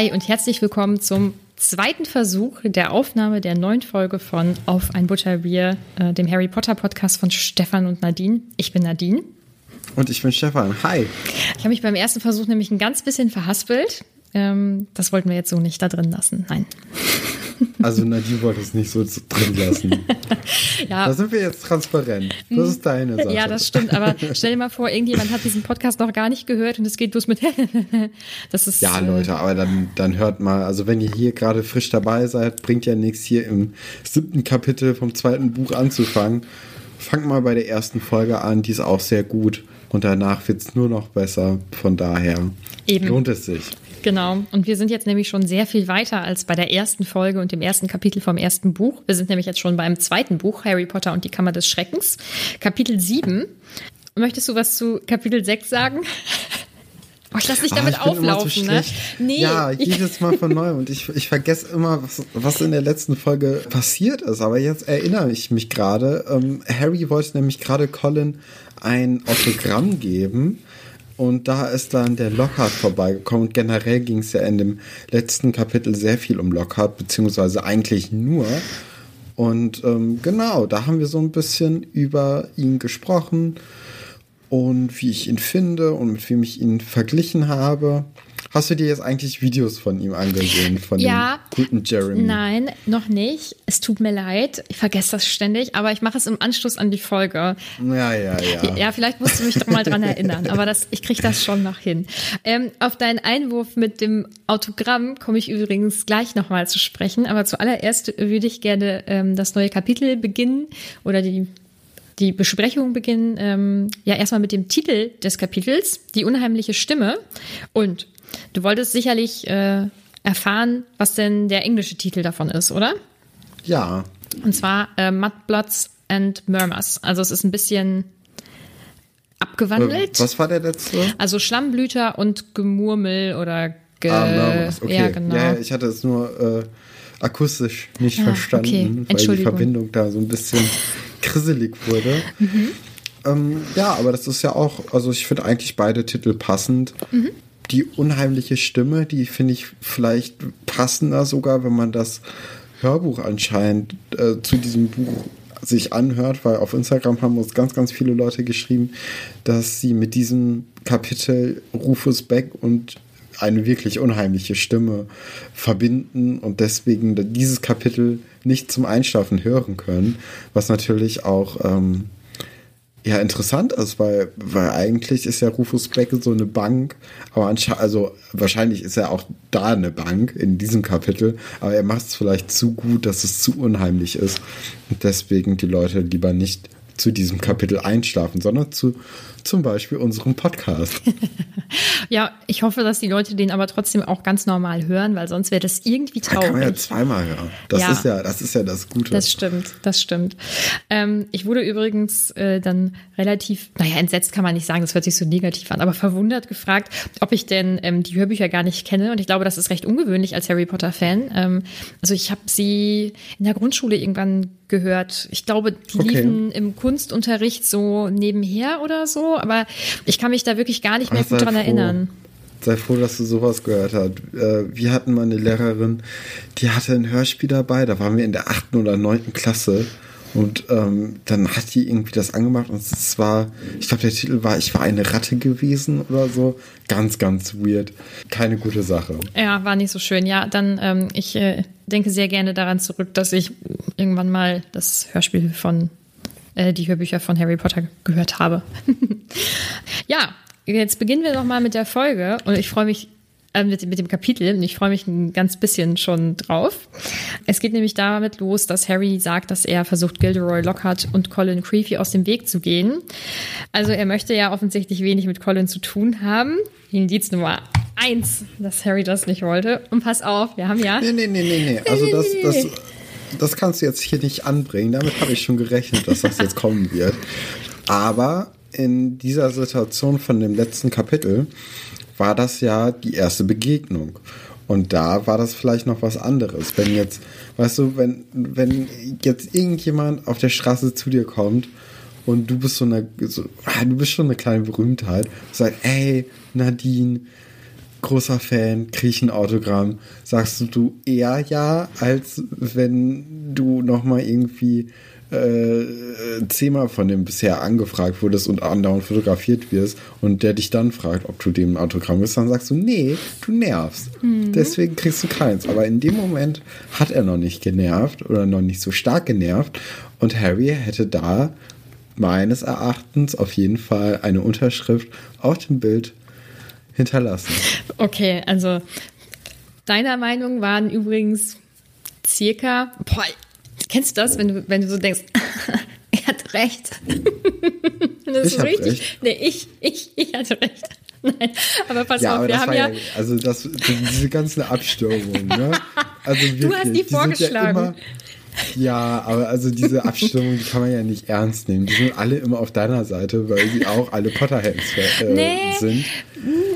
Hi und herzlich willkommen zum zweiten Versuch der Aufnahme der neuen Folge von Auf ein Butterbier, äh, dem Harry Potter Podcast von Stefan und Nadine. Ich bin Nadine. Und ich bin Stefan. Hi. Ich habe mich beim ersten Versuch nämlich ein ganz bisschen verhaspelt. Ähm, das wollten wir jetzt so nicht da drin lassen. Nein. Also Nadine wollte es nicht so drin lassen. ja. Da sind wir jetzt transparent. Das ist deine Sache. Ja, das stimmt. Aber stell dir mal vor, irgendjemand hat diesen Podcast noch gar nicht gehört und es geht bloß mit. das ist. Ja, Leute, aber dann, dann hört mal. Also wenn ihr hier gerade frisch dabei seid, bringt ja nichts hier im siebten Kapitel vom zweiten Buch anzufangen. Fangt mal bei der ersten Folge an. Die ist auch sehr gut. Und danach wird es nur noch besser. Von daher Eben. lohnt es sich. Genau. Und wir sind jetzt nämlich schon sehr viel weiter als bei der ersten Folge und dem ersten Kapitel vom ersten Buch. Wir sind nämlich jetzt schon beim zweiten Buch, Harry Potter und die Kammer des Schreckens, Kapitel 7. Möchtest du was zu Kapitel 6 sagen? Oh, ich lass dich damit ah, auflaufen, ne? Nee. Ja, jedes Mal von neuem. Und ich, ich vergesse immer, was, was in der letzten Folge passiert ist. Aber jetzt erinnere ich mich gerade. Ähm, Harry wollte nämlich gerade Colin ein Autogramm geben. Und da ist dann der Lockhart vorbeigekommen. Und generell ging es ja in dem letzten Kapitel sehr viel um Lockhart, beziehungsweise eigentlich nur. Und ähm, genau, da haben wir so ein bisschen über ihn gesprochen und wie ich ihn finde und mit wem ich ihn verglichen habe. Hast du dir jetzt eigentlich Videos von ihm angesehen, von ja, dem guten Jeremy? Nein, noch nicht. Es tut mir leid. Ich vergesse das ständig, aber ich mache es im Anschluss an die Folge. Ja, ja, ja. Ja, vielleicht musst du mich doch mal dran erinnern, aber das, ich kriege das schon noch hin. Ähm, auf deinen Einwurf mit dem Autogramm komme ich übrigens gleich nochmal zu sprechen, aber zuallererst würde ich gerne ähm, das neue Kapitel beginnen oder die die Besprechung beginnen ähm, ja erstmal mit dem Titel des Kapitels, die unheimliche Stimme. Und Du wolltest sicherlich äh, erfahren, was denn der englische Titel davon ist, oder? Ja. Und zwar äh, Mudbloods and Murmurs. Also es ist ein bisschen abgewandelt. Äh, was war der letzte? Also Schlammblüter und Gemurmel oder Ge ah, Murmurs. Okay. Ja, genau. Ja, ich hatte es nur äh, akustisch nicht ah, verstanden, okay. weil die Verbindung da so ein bisschen krisselig wurde. Mhm. Ähm, ja, aber das ist ja auch, also ich finde eigentlich beide Titel passend. Mhm die unheimliche Stimme, die finde ich vielleicht passender sogar, wenn man das Hörbuch anscheinend äh, zu diesem Buch sich anhört, weil auf Instagram haben uns ganz, ganz viele Leute geschrieben, dass sie mit diesem Kapitel Rufus Beck und eine wirklich unheimliche Stimme verbinden und deswegen dieses Kapitel nicht zum Einschlafen hören können, was natürlich auch ähm, ja interessant ist, weil, weil eigentlich ist ja Rufus Beck so eine Bank, aber also wahrscheinlich ist er auch da eine Bank in diesem Kapitel, aber er macht es vielleicht zu gut, dass es zu unheimlich ist und deswegen die Leute lieber nicht zu diesem Kapitel einschlafen, sondern zu, zum Beispiel unserem Podcast. ja, ich hoffe, dass die Leute den aber trotzdem auch ganz normal hören, weil sonst wäre das irgendwie traurig. Da kann man ja zweimal hören. Das ja. ist ja, das ist ja das Gute. Das stimmt, das stimmt. Ähm, ich wurde übrigens äh, dann relativ, naja, entsetzt kann man nicht sagen, das hört sich so negativ an, aber verwundert gefragt, ob ich denn ähm, die Hörbücher gar nicht kenne. Und ich glaube, das ist recht ungewöhnlich als Harry Potter-Fan. Ähm, also ich habe sie in der Grundschule irgendwann gehört. Ich glaube, die okay. liefen im Kunstunterricht so nebenher oder so, aber ich kann mich da wirklich gar nicht mehr Ach, gut dran froh. erinnern. Sei froh, dass du sowas gehört hast. Äh, wir hatten mal eine Lehrerin, die hatte ein Hörspiel dabei, da waren wir in der achten oder neunten Klasse. Und ähm, dann hat die irgendwie das angemacht und es war, ich glaube, der Titel war Ich war eine Ratte gewesen oder so. Ganz, ganz weird. Keine gute Sache. Ja, war nicht so schön. Ja, dann, ähm, ich äh, denke sehr gerne daran zurück, dass ich irgendwann mal das Hörspiel von, äh, die Hörbücher von Harry Potter gehört habe. ja, jetzt beginnen wir doch mal mit der Folge und ich freue mich äh, mit, mit dem Kapitel. Und ich freue mich ein ganz bisschen schon drauf. Es geht nämlich damit los, dass Harry sagt, dass er versucht, Gilderoy Lockhart und Colin Creevy aus dem Weg zu gehen. Also er möchte ja offensichtlich wenig mit Colin zu tun haben. Indiz Nummer eins, dass Harry das nicht wollte. Und pass auf, wir haben ja. Nee, nee, nee, nee, nee. Also das, das, das kannst du jetzt hier nicht anbringen. Damit habe ich schon gerechnet, dass das jetzt kommen wird. Aber in dieser Situation von dem letzten Kapitel war das ja die erste Begegnung. Und da war das vielleicht noch was anderes. Wenn jetzt, weißt du, wenn, wenn jetzt irgendjemand auf der Straße zu dir kommt und du bist so eine, so, du bist schon eine kleine Berühmtheit, sagt, ey, Nadine, großer Fan, krieg ein Autogramm, sagst du eher ja, als wenn du nochmal irgendwie äh, zehnmal von dem bisher angefragt wurdest und andauernd fotografiert wirst und der dich dann fragt, ob du dem Autogramm bist, dann sagst du, nee, du nervst. Mhm. Deswegen kriegst du keins. Aber in dem Moment hat er noch nicht genervt oder noch nicht so stark genervt und Harry hätte da meines Erachtens auf jeden Fall eine Unterschrift auf dem Bild hinterlassen. Okay, also deiner Meinung waren übrigens circa, boah, Kennst du das, wenn du, wenn du so denkst, er hat recht? das ich ist richtig. Recht. Nee, ich, ich, ich hatte recht. Nein, aber pass ja, auf, aber wir haben ja, ja, Also das, diese ganzen Abstürmungen, ne? Also wirklich, du hast die vorgeschlagen. Die immer, ja, aber also diese Abstimmung, die kann man ja nicht ernst nehmen. Die sind alle immer auf deiner Seite, weil sie auch alle Potterheads äh, nee. sind.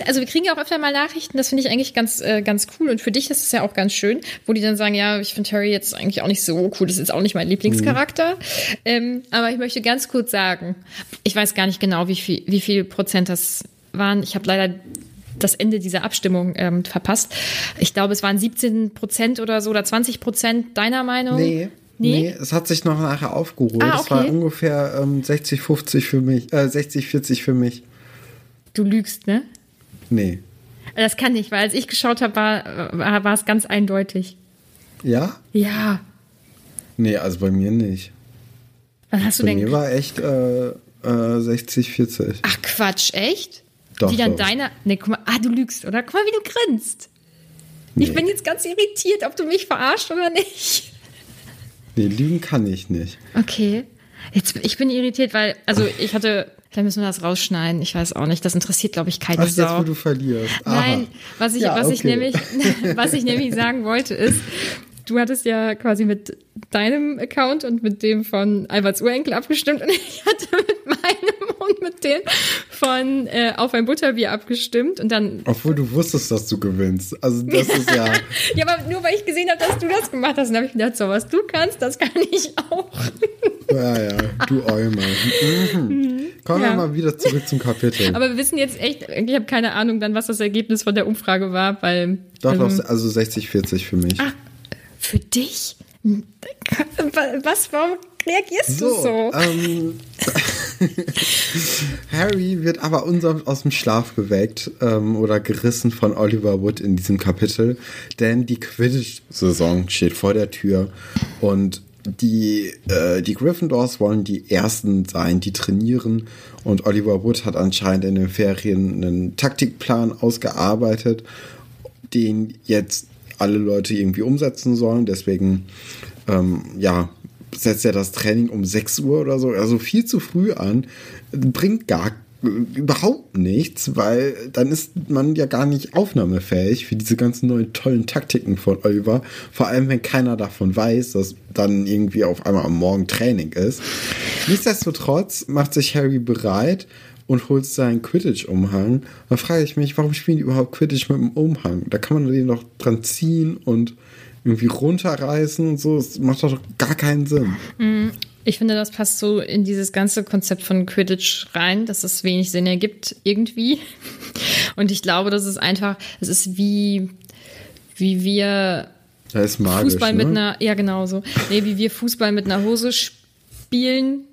Also wir kriegen ja auch öfter mal Nachrichten, das finde ich eigentlich ganz, äh, ganz cool. Und für dich ist es ja auch ganz schön, wo die dann sagen, ja, ich finde Harry jetzt eigentlich auch nicht so cool, das ist jetzt auch nicht mein Lieblingscharakter. Mhm. Ähm, aber ich möchte ganz kurz sagen, ich weiß gar nicht genau, wie viel, wie viel Prozent das waren. Ich habe leider das Ende dieser Abstimmung ähm, verpasst. Ich glaube, es waren 17 Prozent oder so oder 20 Prozent deiner Meinung. Nee. Nee? nee, es hat sich noch nachher aufgeholt. Ah, okay. Es war ungefähr ähm, 60, 50 für mich, äh, 60, 40 für mich. Du lügst, ne? Nee. Das kann nicht, weil als ich geschaut habe, war, war, war es ganz eindeutig. Ja? Ja. Nee, also bei mir nicht. Was hast du bei denn? Bei mir war echt äh, äh, 60, 40. Ach Quatsch, echt? Doch, die dann doch. deiner. Ne, guck mal, ah, du lügst, oder? Guck mal, wie du grinst. Nee. Ich bin jetzt ganz irritiert, ob du mich verarscht oder nicht. Nee, lügen kann ich nicht. Okay. Jetzt, ich bin irritiert, weil, also ich hatte, vielleicht müssen wir das rausschneiden, ich weiß auch nicht, das interessiert, glaube ich, keine Ach, Sau. jetzt, wo du verlierst. Aha. Nein, was ich, ja, was okay. ich nämlich, was ich nämlich sagen wollte ist, du hattest ja quasi mit deinem Account und mit dem von Alberts Urenkel abgestimmt und ich hatte mit meinem und mit dem von äh, Auf ein Butterbier abgestimmt und dann. Obwohl du wusstest, dass du gewinnst. Also das ist ja. ja, aber nur weil ich gesehen habe, dass du das gemacht hast, dann habe ich gedacht, so was du kannst, das kann ich auch. ja, ja, du Eumer. Mhm. Kommen ja. wir mal wieder zurück zum Kapitel. Aber wir wissen jetzt echt, ich habe keine Ahnung dann, was das Ergebnis von der Umfrage war, weil. Doch, ähm, also 60-40 für mich. Ach, für dich? Was, warum reagierst so, du so? Ähm, Harry wird aber unsanft aus dem Schlaf geweckt ähm, oder gerissen von Oliver Wood in diesem Kapitel, denn die Quidditch-Saison steht vor der Tür und die, äh, die Gryffindors wollen die Ersten sein, die trainieren und Oliver Wood hat anscheinend in den Ferien einen Taktikplan ausgearbeitet, den jetzt alle Leute irgendwie umsetzen sollen. Deswegen, ähm, ja, setzt er das Training um 6 Uhr oder so, also viel zu früh an, bringt gar überhaupt nichts, weil dann ist man ja gar nicht aufnahmefähig für diese ganzen neuen tollen Taktiken von Oliver. Vor allem, wenn keiner davon weiß, dass dann irgendwie auf einmal am Morgen Training ist. Nichtsdestotrotz macht sich Harry bereit und holt seinen Quidditch-Umhang. Dann frage ich mich, warum spielen die überhaupt Quidditch mit dem Umhang? Da kann man den noch dran ziehen und irgendwie runterreißen und so. Das macht doch gar keinen Sinn. Mhm. Ich finde, das passt so in dieses ganze Konzept von Quidditch rein, dass es wenig Sinn ergibt irgendwie. Und ich glaube, das ist einfach, es ist wie, wie wir magisch, Fußball ne? mit einer, ja genau so, nee, wie wir Fußball mit einer Hose spielen.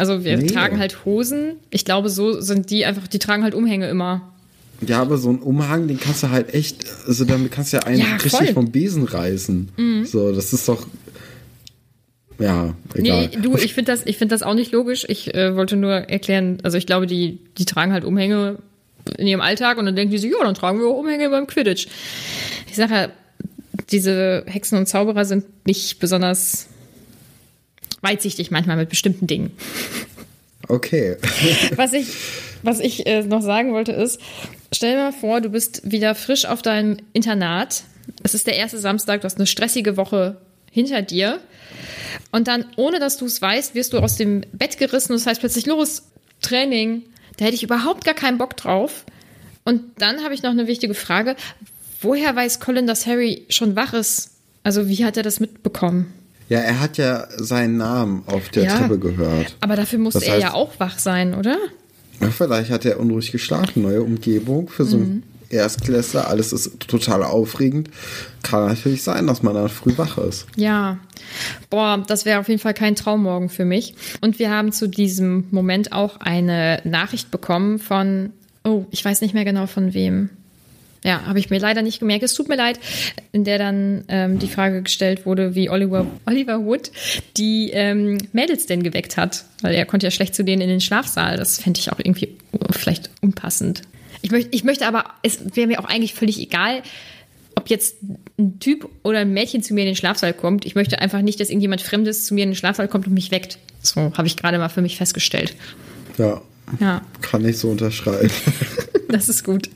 Also wir nee. tragen halt Hosen. Ich glaube, so sind die einfach, die tragen halt Umhänge immer. Ja, aber so ein Umhang, den kannst du halt echt, also damit kannst du ja einen ja, richtig vom Besen reißen. Mhm. So, das ist doch ja, egal. Nee, du, ich finde das, find das auch nicht logisch. Ich äh, wollte nur erklären, also ich glaube, die, die tragen halt Umhänge in ihrem Alltag und dann denken die sich, ja, dann tragen wir auch Umhänge beim Quidditch. Ich sage ja, diese Hexen und Zauberer sind nicht besonders weitsichtig manchmal mit bestimmten Dingen. Okay. was ich, was ich äh, noch sagen wollte ist, stell dir mal vor, du bist wieder frisch auf deinem Internat. Es ist der erste Samstag, du hast eine stressige Woche hinter dir und dann, ohne dass du es weißt, wirst du aus dem Bett gerissen. Das heißt plötzlich, los, Training. Da hätte ich überhaupt gar keinen Bock drauf. Und dann habe ich noch eine wichtige Frage. Woher weiß Colin, dass Harry schon wach ist? Also wie hat er das mitbekommen? Ja, er hat ja seinen Namen auf der ja, Treppe gehört. Aber dafür muss das er heißt, ja auch wach sein, oder? Ja, vielleicht hat er unruhig geschlafen. Neue Umgebung für so mhm. Erstklässler, alles ist total aufregend. Kann natürlich sein, dass man dann früh wach ist. Ja, boah, das wäre auf jeden Fall kein Traummorgen für mich. Und wir haben zu diesem Moment auch eine Nachricht bekommen von, oh, ich weiß nicht mehr genau von wem. Ja, habe ich mir leider nicht gemerkt. Es tut mir leid, in der dann ähm, die Frage gestellt wurde, wie Oliver, Oliver Wood die ähm, Mädels denn geweckt hat. Weil er konnte ja schlecht zu denen in den Schlafsaal. Das fände ich auch irgendwie vielleicht unpassend. Ich möchte, ich möchte aber, es wäre mir auch eigentlich völlig egal, ob jetzt ein Typ oder ein Mädchen zu mir in den Schlafsaal kommt. Ich möchte einfach nicht, dass irgendjemand Fremdes zu mir in den Schlafsaal kommt und mich weckt. So habe ich gerade mal für mich festgestellt. Ja. Ja. Kann ich so unterschreiben. das ist gut.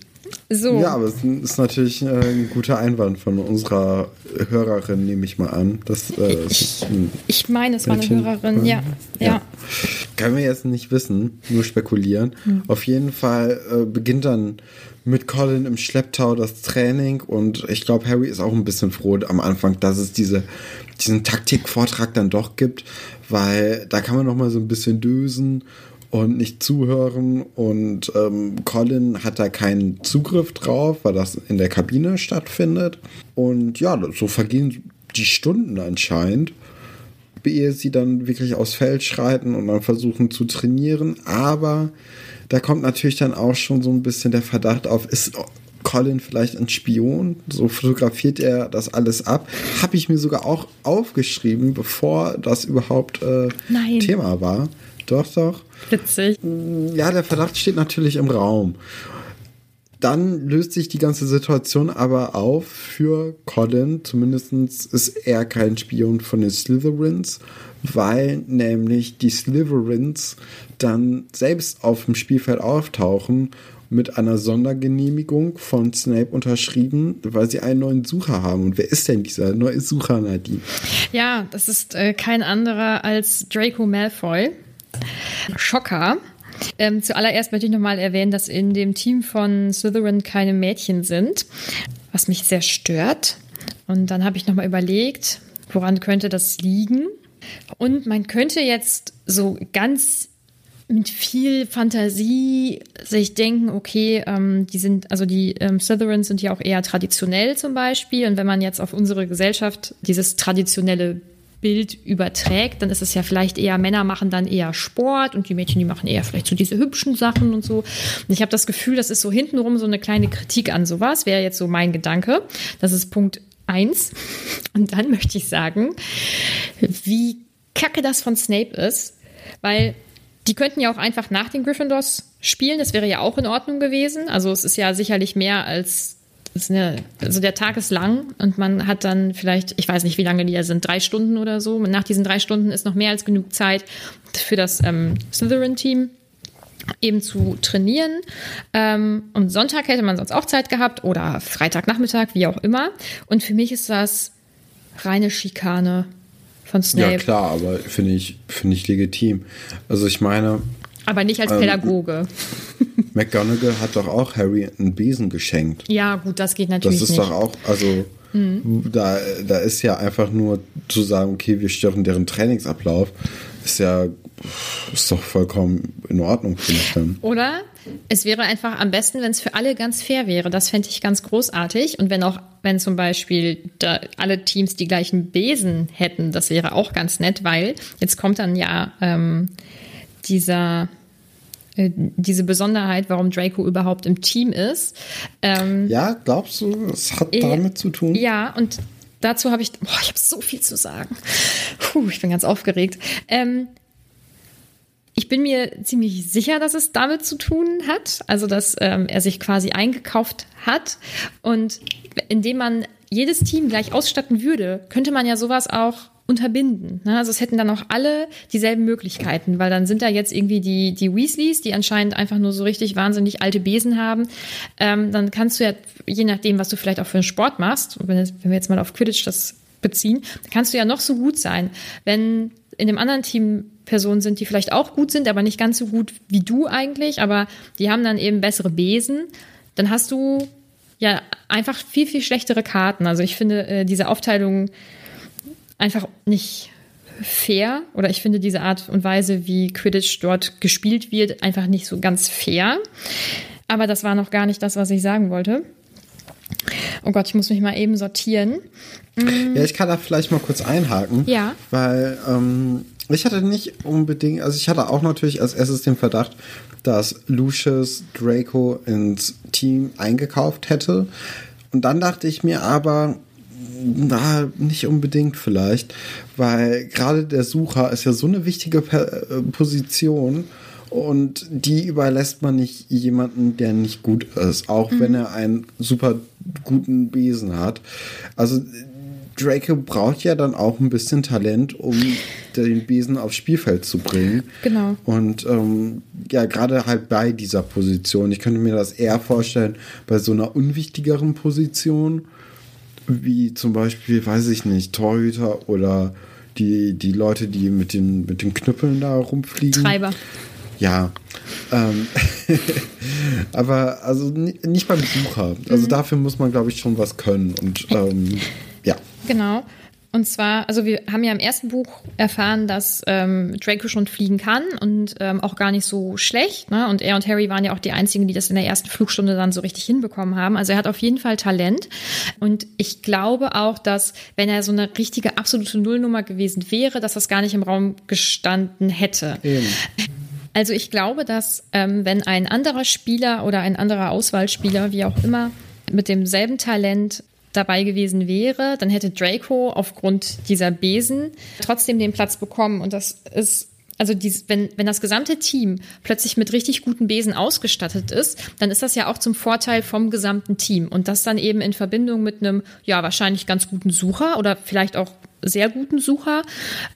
So. Ja, aber es ist natürlich äh, ein guter Einwand von unserer Hörerin, nehme ich mal an. Das, äh, ich, ich meine, es war eine Hörerin, ja. ja. ja. Können wir jetzt nicht wissen, nur spekulieren. Hm. Auf jeden Fall äh, beginnt dann mit Colin im Schlepptau das Training und ich glaube, Harry ist auch ein bisschen froh am Anfang, dass es diese, diesen Taktikvortrag dann doch gibt, weil da kann man noch mal so ein bisschen dösen und nicht zuhören. Und ähm, Colin hat da keinen Zugriff drauf, weil das in der Kabine stattfindet. Und ja, so vergehen die Stunden anscheinend, ehe sie dann wirklich aufs Feld schreiten und dann versuchen zu trainieren. Aber da kommt natürlich dann auch schon so ein bisschen der Verdacht auf, ist Colin vielleicht ein Spion? So fotografiert er das alles ab. Habe ich mir sogar auch aufgeschrieben, bevor das überhaupt äh, Thema war. Doch, doch. Witzig. Ja, der Verdacht steht natürlich im Raum. Dann löst sich die ganze Situation aber auf für Colin. Zumindest ist er kein Spion von den Slytherins, weil nämlich die Slytherins dann selbst auf dem Spielfeld auftauchen mit einer Sondergenehmigung von Snape unterschrieben, weil sie einen neuen Sucher haben. Und wer ist denn dieser neue Sucher, Nadine? Ja, das ist äh, kein anderer als Draco Malfoy. Schocker. Ähm, zuallererst möchte ich nochmal erwähnen, dass in dem Team von Slytherin keine Mädchen sind, was mich sehr stört. Und dann habe ich nochmal überlegt, woran könnte das liegen? Und man könnte jetzt so ganz mit viel Fantasie sich denken, okay, ähm, die sind, also die ähm, Slytherins sind ja auch eher traditionell zum Beispiel. Und wenn man jetzt auf unsere Gesellschaft dieses traditionelle Bild überträgt, dann ist es ja vielleicht eher, Männer machen dann eher Sport und die Mädchen, die machen eher vielleicht so diese hübschen Sachen und so. Und ich habe das Gefühl, das ist so hintenrum so eine kleine Kritik an sowas, wäre jetzt so mein Gedanke. Das ist Punkt eins. Und dann möchte ich sagen, wie kacke das von Snape ist, weil die könnten ja auch einfach nach den Gryffindors spielen, das wäre ja auch in Ordnung gewesen. Also es ist ja sicherlich mehr als eine, also der Tag ist lang und man hat dann vielleicht, ich weiß nicht, wie lange die da sind, drei Stunden oder so. Und nach diesen drei Stunden ist noch mehr als genug Zeit für das ähm, Slytherin-Team. eben zu trainieren. Ähm, und Sonntag hätte man sonst auch Zeit gehabt oder Freitagnachmittag, wie auch immer. Und für mich ist das reine Schikane von Snape. Ja, klar, aber finde ich, finde ich legitim. Also ich meine. Aber nicht als ähm, Pädagoge. McGonagall hat doch auch Harry einen Besen geschenkt. Ja, gut, das geht natürlich. Das ist nicht. doch auch, also mhm. da, da ist ja einfach nur zu sagen, okay, wir stören deren Trainingsablauf, ist ja ist doch vollkommen in Ordnung, finde ich dann. Oder es wäre einfach am besten, wenn es für alle ganz fair wäre. Das fände ich ganz großartig. Und wenn auch, wenn zum Beispiel alle Teams die gleichen Besen hätten, das wäre auch ganz nett, weil jetzt kommt dann ja ähm, dieser äh, diese Besonderheit, warum Draco überhaupt im Team ist. Ähm, ja, glaubst du, es hat äh, damit zu tun? Ja, und dazu habe ich, boah, ich habe so viel zu sagen. Puh, ich bin ganz aufgeregt. Ähm, ich bin mir ziemlich sicher, dass es damit zu tun hat, also dass ähm, er sich quasi eingekauft hat. Und indem man jedes Team gleich ausstatten würde, könnte man ja sowas auch unterbinden. Ne? Also es hätten dann auch alle dieselben Möglichkeiten, weil dann sind da jetzt irgendwie die, die Weasleys, die anscheinend einfach nur so richtig wahnsinnig alte Besen haben. Ähm, dann kannst du ja, je nachdem, was du vielleicht auch für einen Sport machst, wenn, wenn wir jetzt mal auf Quidditch das beziehen, kannst du ja noch so gut sein. Wenn in dem anderen Team Personen sind, die vielleicht auch gut sind, aber nicht ganz so gut wie du eigentlich, aber die haben dann eben bessere Besen, dann hast du ja einfach viel, viel schlechtere Karten. Also ich finde äh, diese Aufteilung einfach nicht fair oder ich finde diese Art und Weise, wie Quidditch dort gespielt wird, einfach nicht so ganz fair. Aber das war noch gar nicht das, was ich sagen wollte. Oh Gott, ich muss mich mal eben sortieren. Ja, ich kann da vielleicht mal kurz einhaken. Ja. Weil ähm, ich hatte nicht unbedingt, also ich hatte auch natürlich als erstes den Verdacht, dass Lucius Draco ins Team eingekauft hätte. Und dann dachte ich mir aber, na, nicht unbedingt vielleicht, weil gerade der Sucher ist ja so eine wichtige äh, Position und die überlässt man nicht jemanden, der nicht gut ist, auch mhm. wenn er einen super guten Besen hat. Also Draco braucht ja dann auch ein bisschen Talent, um den Besen aufs Spielfeld zu bringen. Genau. Und ähm, ja, gerade halt bei dieser Position. Ich könnte mir das eher vorstellen, bei so einer unwichtigeren Position, wie zum Beispiel, weiß ich nicht, Torhüter oder die, die Leute, die mit den, mit den Knüppeln da rumfliegen. Treiber. Ja. Ähm, aber also nicht beim Besucher. Also mhm. dafür muss man, glaube ich, schon was können. Und ähm, ja. Genau. Und zwar, also wir haben ja im ersten Buch erfahren, dass ähm, Draco schon fliegen kann und ähm, auch gar nicht so schlecht. Ne? Und er und Harry waren ja auch die einzigen, die das in der ersten Flugstunde dann so richtig hinbekommen haben. Also er hat auf jeden Fall Talent. Und ich glaube auch, dass wenn er so eine richtige absolute Nullnummer gewesen wäre, dass das gar nicht im Raum gestanden hätte. Eben. Also ich glaube, dass ähm, wenn ein anderer Spieler oder ein anderer Auswahlspieler, wie auch immer, mit demselben Talent dabei gewesen wäre, dann hätte Draco aufgrund dieser Besen trotzdem den Platz bekommen. Und das ist also dies, wenn, wenn das gesamte Team plötzlich mit richtig guten Besen ausgestattet ist, dann ist das ja auch zum Vorteil vom gesamten Team. Und das dann eben in Verbindung mit einem, ja, wahrscheinlich ganz guten Sucher oder vielleicht auch sehr guten Sucher.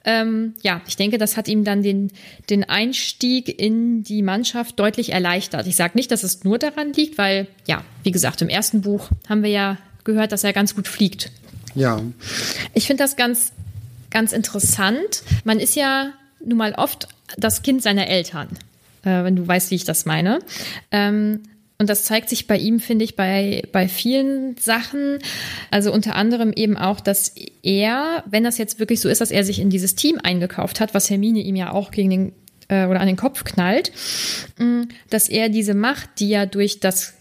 Ähm, ja, ich denke, das hat ihm dann den, den Einstieg in die Mannschaft deutlich erleichtert. Ich sage nicht, dass es nur daran liegt, weil, ja, wie gesagt, im ersten Buch haben wir ja gehört, dass er ganz gut fliegt. Ja. Ich finde das ganz, ganz interessant. Man ist ja nun mal oft das Kind seiner Eltern, äh, wenn du weißt, wie ich das meine. Ähm, und das zeigt sich bei ihm, finde ich, bei, bei vielen Sachen. Also unter anderem eben auch, dass er, wenn das jetzt wirklich so ist, dass er sich in dieses Team eingekauft hat, was Hermine ihm ja auch gegen den äh, oder an den Kopf knallt, mh, dass er diese Macht, die er durch das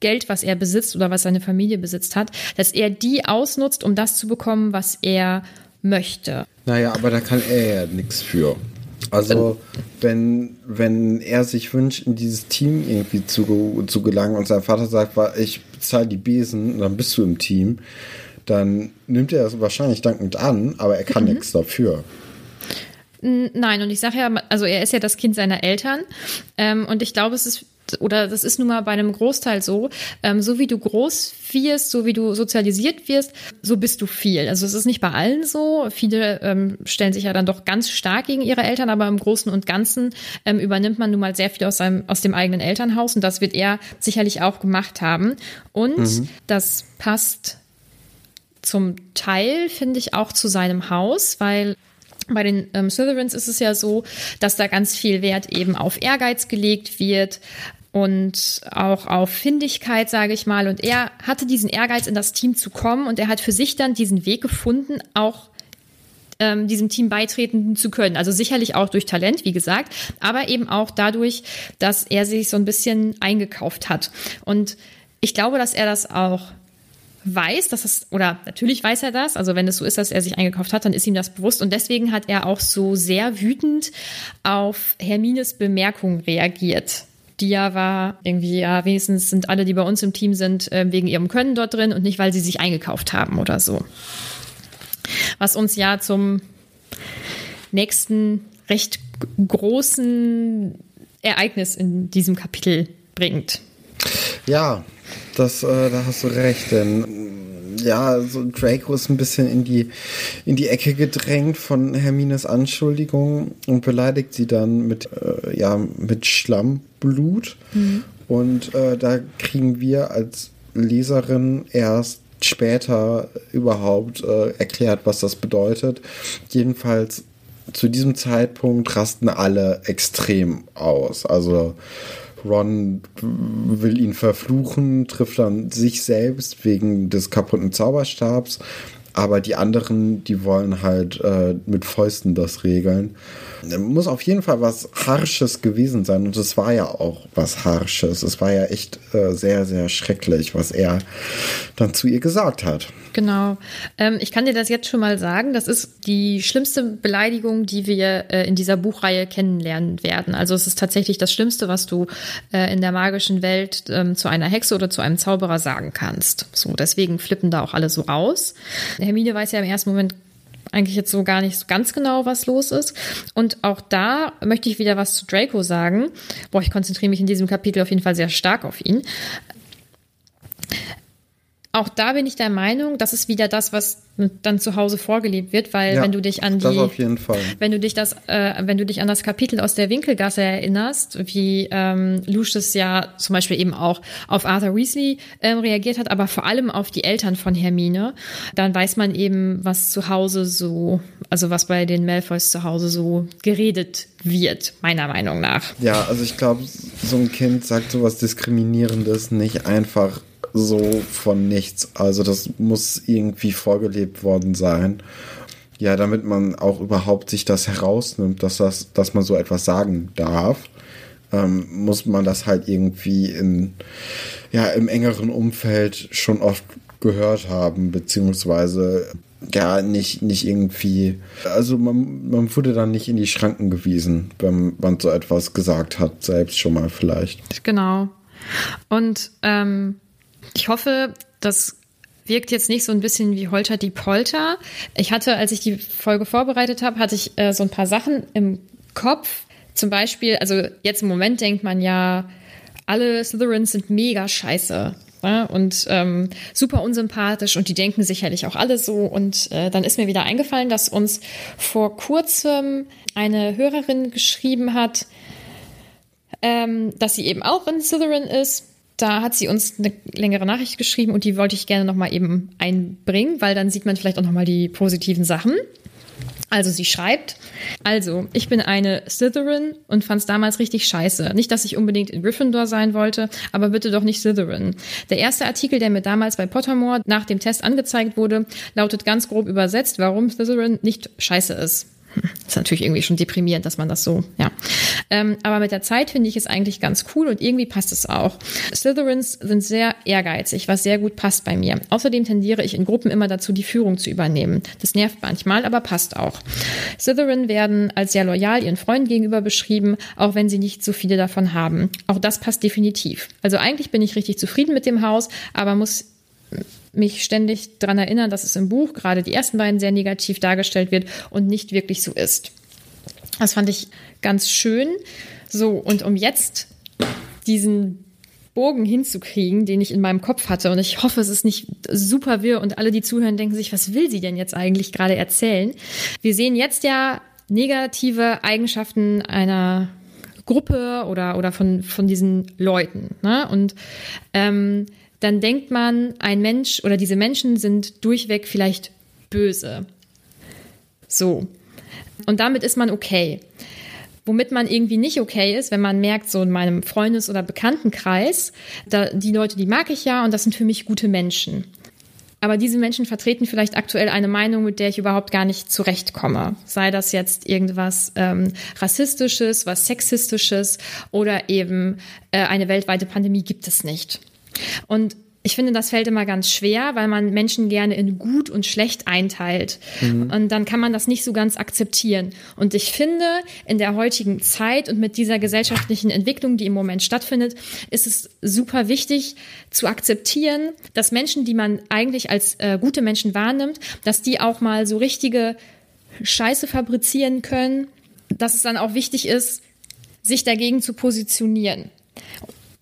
Geld, was er besitzt oder was seine Familie besitzt hat, dass er die ausnutzt, um das zu bekommen, was er möchte. Naja, aber da kann er ja nichts für. Also, wenn, wenn er sich wünscht, in dieses Team irgendwie zu, zu gelangen und sein Vater sagt, ich bezahle die Besen, dann bist du im Team, dann nimmt er das wahrscheinlich dankend an, aber er kann mhm. nichts dafür. Nein, und ich sage ja, also er ist ja das Kind seiner Eltern ähm, und ich glaube, es ist oder das ist nun mal bei einem Großteil so, ähm, so wie du groß wirst, so wie du sozialisiert wirst, so bist du viel. Also es ist nicht bei allen so. Viele ähm, stellen sich ja dann doch ganz stark gegen ihre Eltern, aber im Großen und Ganzen ähm, übernimmt man nun mal sehr viel aus, seinem, aus dem eigenen Elternhaus und das wird er sicherlich auch gemacht haben. Und mhm. das passt zum Teil, finde ich, auch zu seinem Haus, weil bei den ähm, Slytherins ist es ja so, dass da ganz viel Wert eben auf Ehrgeiz gelegt wird und auch auf Findigkeit, sage ich mal. Und er hatte diesen Ehrgeiz, in das Team zu kommen und er hat für sich dann diesen Weg gefunden, auch ähm, diesem Team beitreten zu können. Also sicherlich auch durch Talent, wie gesagt, aber eben auch dadurch, dass er sich so ein bisschen eingekauft hat. Und ich glaube, dass er das auch weiß, dass es, oder natürlich weiß er das, also wenn es so ist, dass er sich eingekauft hat, dann ist ihm das bewusst und deswegen hat er auch so sehr wütend auf Hermines Bemerkung reagiert. Die ja war irgendwie, ja, wenigstens sind alle, die bei uns im Team sind, äh, wegen ihrem Können dort drin und nicht, weil sie sich eingekauft haben oder so. Was uns ja zum nächsten recht großen Ereignis in diesem Kapitel bringt. Ja, das, äh, da hast du recht, denn ja, so Draco ist ein bisschen in die, in die Ecke gedrängt von Hermines Anschuldigung und beleidigt sie dann mit, äh, ja, mit Schlammblut. Mhm. Und äh, da kriegen wir als Leserin erst später überhaupt äh, erklärt, was das bedeutet. Jedenfalls zu diesem Zeitpunkt rasten alle extrem aus. Also Ron will ihn verfluchen, trifft dann sich selbst wegen des kaputten Zauberstabs. Aber die anderen, die wollen halt äh, mit Fäusten das regeln. Muss auf jeden Fall was Harsches gewesen sein. Und es war ja auch was Harsches. Es war ja echt äh, sehr, sehr schrecklich, was er dann zu ihr gesagt hat. Genau. Ähm, ich kann dir das jetzt schon mal sagen. Das ist die schlimmste Beleidigung, die wir äh, in dieser Buchreihe kennenlernen werden. Also es ist tatsächlich das Schlimmste, was du äh, in der magischen Welt ähm, zu einer Hexe oder zu einem Zauberer sagen kannst. So, deswegen flippen da auch alle so aus. Hermine weiß ja im ersten Moment eigentlich jetzt so gar nicht so ganz genau, was los ist. Und auch da möchte ich wieder was zu Draco sagen. Boah, ich konzentriere mich in diesem Kapitel auf jeden Fall sehr stark auf ihn auch da bin ich der Meinung, das ist wieder das, was dann zu Hause vorgelebt wird, weil ja, wenn du dich an die, wenn du dich das, äh, wenn du dich an das Kapitel aus der Winkelgasse erinnerst, wie ähm, Lucius ja zum Beispiel eben auch auf Arthur Weasley ähm, reagiert hat, aber vor allem auf die Eltern von Hermine, dann weiß man eben, was zu Hause so, also was bei den Malfoys zu Hause so geredet wird, meiner Meinung nach. Ja, also ich glaube, so ein Kind sagt sowas Diskriminierendes nicht einfach so von nichts. Also das muss irgendwie vorgelebt worden sein. Ja, damit man auch überhaupt sich das herausnimmt, dass das, dass man so etwas sagen darf, ähm, muss man das halt irgendwie in, ja, im engeren Umfeld schon oft gehört haben, beziehungsweise ja, nicht, nicht irgendwie, also man, man wurde dann nicht in die Schranken gewiesen, wenn man so etwas gesagt hat, selbst schon mal vielleicht. Genau. Und ähm, ich hoffe, das wirkt jetzt nicht so ein bisschen wie Holter die Polter. Ich hatte, als ich die Folge vorbereitet habe, hatte ich äh, so ein paar Sachen im Kopf. Zum Beispiel, also jetzt im Moment denkt man ja, alle Slytherins sind mega scheiße ne? und ähm, super unsympathisch und die denken sicherlich auch alle so. Und äh, dann ist mir wieder eingefallen, dass uns vor kurzem eine Hörerin geschrieben hat, ähm, dass sie eben auch in Slytherin ist da hat sie uns eine längere Nachricht geschrieben und die wollte ich gerne nochmal eben einbringen, weil dann sieht man vielleicht auch nochmal die positiven Sachen. Also sie schreibt, also ich bin eine Slytherin und fand es damals richtig scheiße. Nicht, dass ich unbedingt in Gryffindor sein wollte, aber bitte doch nicht Slytherin. Der erste Artikel, der mir damals bei Pottermore nach dem Test angezeigt wurde, lautet ganz grob übersetzt, warum Slytherin nicht scheiße ist. Ist natürlich irgendwie schon deprimierend, dass man das so, ja. Ähm, aber mit der Zeit finde ich es eigentlich ganz cool und irgendwie passt es auch. Slytherins sind sehr ehrgeizig, was sehr gut passt bei mir. Außerdem tendiere ich in Gruppen immer dazu, die Führung zu übernehmen. Das nervt manchmal, aber passt auch. Slytherin werden als sehr loyal ihren Freunden gegenüber beschrieben, auch wenn sie nicht so viele davon haben. Auch das passt definitiv. Also eigentlich bin ich richtig zufrieden mit dem Haus, aber muss mich ständig daran erinnern, dass es im Buch gerade die ersten beiden sehr negativ dargestellt wird und nicht wirklich so ist. Das fand ich ganz schön. So, und um jetzt diesen Bogen hinzukriegen, den ich in meinem Kopf hatte. Und ich hoffe, es ist nicht super wirr und alle, die zuhören, denken sich, was will sie denn jetzt eigentlich gerade erzählen? Wir sehen jetzt ja negative Eigenschaften einer Gruppe oder, oder von, von diesen Leuten. Ne? Und ähm, dann denkt man, ein Mensch oder diese Menschen sind durchweg vielleicht böse. So. Und damit ist man okay. Womit man irgendwie nicht okay ist, wenn man merkt, so in meinem Freundes- oder Bekanntenkreis, da, die Leute, die mag ich ja und das sind für mich gute Menschen. Aber diese Menschen vertreten vielleicht aktuell eine Meinung, mit der ich überhaupt gar nicht zurechtkomme. Sei das jetzt irgendwas ähm, Rassistisches, was Sexistisches oder eben äh, eine weltweite Pandemie gibt es nicht. Und ich finde, das fällt immer ganz schwer, weil man Menschen gerne in gut und schlecht einteilt. Mhm. Und dann kann man das nicht so ganz akzeptieren. Und ich finde, in der heutigen Zeit und mit dieser gesellschaftlichen Entwicklung, die im Moment stattfindet, ist es super wichtig zu akzeptieren, dass Menschen, die man eigentlich als äh, gute Menschen wahrnimmt, dass die auch mal so richtige Scheiße fabrizieren können, dass es dann auch wichtig ist, sich dagegen zu positionieren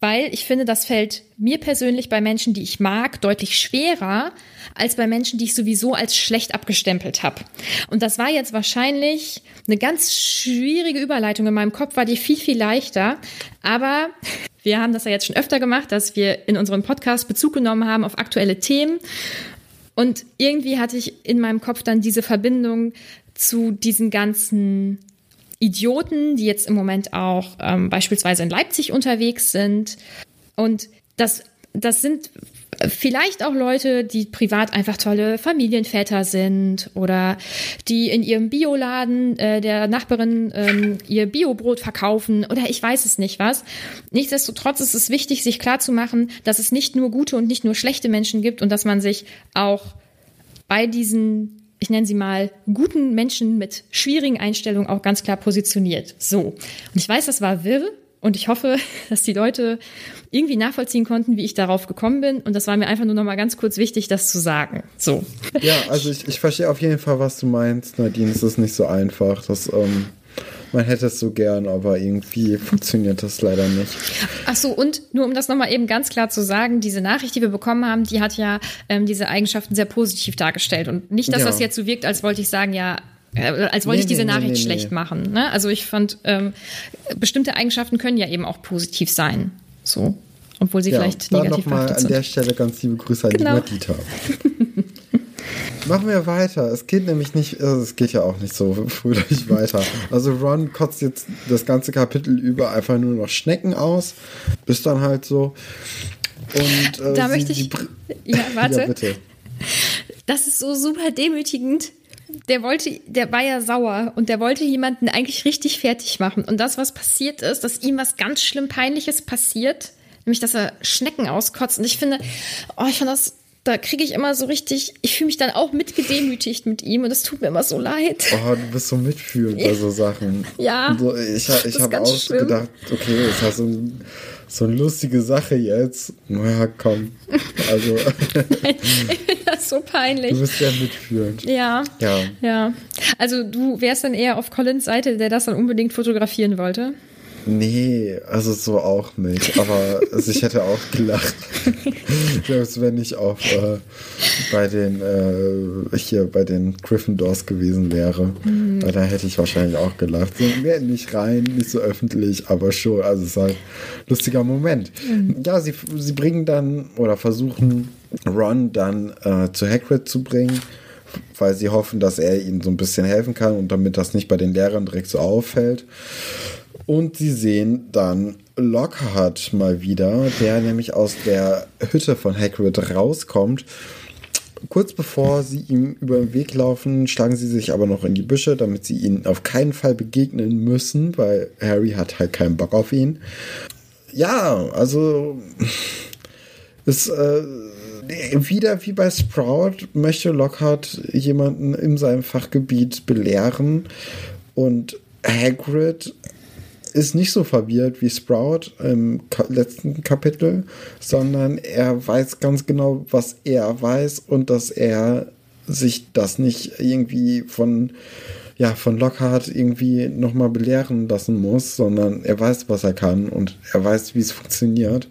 weil ich finde, das fällt mir persönlich bei Menschen, die ich mag, deutlich schwerer als bei Menschen, die ich sowieso als schlecht abgestempelt habe. Und das war jetzt wahrscheinlich eine ganz schwierige Überleitung. In meinem Kopf war die viel, viel leichter. Aber wir haben das ja jetzt schon öfter gemacht, dass wir in unserem Podcast Bezug genommen haben auf aktuelle Themen. Und irgendwie hatte ich in meinem Kopf dann diese Verbindung zu diesen ganzen Idioten, die jetzt im Moment auch ähm, beispielsweise in Leipzig unterwegs sind. Und das, das sind vielleicht auch Leute, die privat einfach tolle Familienväter sind oder die in ihrem Bioladen äh, der Nachbarin ähm, ihr Biobrot verkaufen oder ich weiß es nicht was. Nichtsdestotrotz ist es wichtig, sich klarzumachen, dass es nicht nur gute und nicht nur schlechte Menschen gibt und dass man sich auch bei diesen ich nenne sie mal, guten Menschen mit schwierigen Einstellungen auch ganz klar positioniert. So. Und ich weiß, das war wirr und ich hoffe, dass die Leute irgendwie nachvollziehen konnten, wie ich darauf gekommen bin. Und das war mir einfach nur noch mal ganz kurz wichtig, das zu sagen. So. Ja, also ich, ich verstehe auf jeden Fall, was du meinst, Nadine. Es ist nicht so einfach. Das, ähm man hätte es so gern, aber irgendwie funktioniert das leider nicht. Ach so, und nur um das nochmal eben ganz klar zu sagen, diese Nachricht, die wir bekommen haben, die hat ja ähm, diese Eigenschaften sehr positiv dargestellt. Und nicht, dass ja. das jetzt so wirkt, als wollte ich sagen, ja, äh, als wollte nee, ich diese nee, Nachricht nee, schlecht machen. Ne? Also ich fand, ähm, bestimmte Eigenschaften können ja eben auch positiv sein. So. Obwohl sie ja, vielleicht negativ sind. Dann nochmal an der Stelle ganz liebe Grüße an genau. die Madita. Machen wir weiter. Es geht nämlich nicht, also es geht ja auch nicht so fröhlich weiter. Also Ron kotzt jetzt das ganze Kapitel über einfach nur noch Schnecken aus. Ist dann halt so. Und äh, da möchte ich. ja, warte. ja, bitte. Das ist so super demütigend. Der wollte, der war ja sauer und der wollte jemanden eigentlich richtig fertig machen. Und das, was passiert ist, dass ihm was ganz schlimm Peinliches passiert, nämlich dass er Schnecken auskotzt. Und ich finde, oh, ich fand das da kriege ich immer so richtig, ich fühle mich dann auch mitgedemütigt mit ihm und es tut mir immer so leid. Oh, du bist so mitfühlend bei so Sachen. Ja. So, ich ich habe auch schlimm. gedacht, okay, das ist so, ein, so eine lustige Sache jetzt. Na komm. Also. Nein, ich finde das so peinlich. Du bist sehr mitfühlend. Ja. Ja. Ja. Also du wärst dann eher auf Collins Seite, der das dann unbedingt fotografieren wollte. Nee, also so auch nicht. Aber also ich hätte auch gelacht. Selbst wenn ich auch äh, bei den äh, hier bei den Gryffindors gewesen wäre. Mhm. Da hätte ich wahrscheinlich auch gelacht. So, nicht rein, nicht so öffentlich, aber schon. Also es ist halt ein lustiger Moment. Mhm. Ja, sie, sie bringen dann oder versuchen Ron dann äh, zu Hagrid zu bringen weil sie hoffen, dass er ihnen so ein bisschen helfen kann und damit das nicht bei den Lehrern direkt so auffällt. Und sie sehen dann Lockhart mal wieder, der nämlich aus der Hütte von Hagrid rauskommt. Kurz bevor sie ihm über den Weg laufen, schlagen sie sich aber noch in die Büsche, damit sie ihn auf keinen Fall begegnen müssen, weil Harry hat halt keinen Bock auf ihn. Ja, also ist äh, wieder wie bei Sprout möchte Lockhart jemanden in seinem Fachgebiet belehren und Hagrid ist nicht so verwirrt wie Sprout im letzten Kapitel, sondern er weiß ganz genau, was er weiß und dass er sich das nicht irgendwie von ja, von Lockhart irgendwie nochmal belehren lassen muss, sondern er weiß, was er kann und er weiß, wie es funktioniert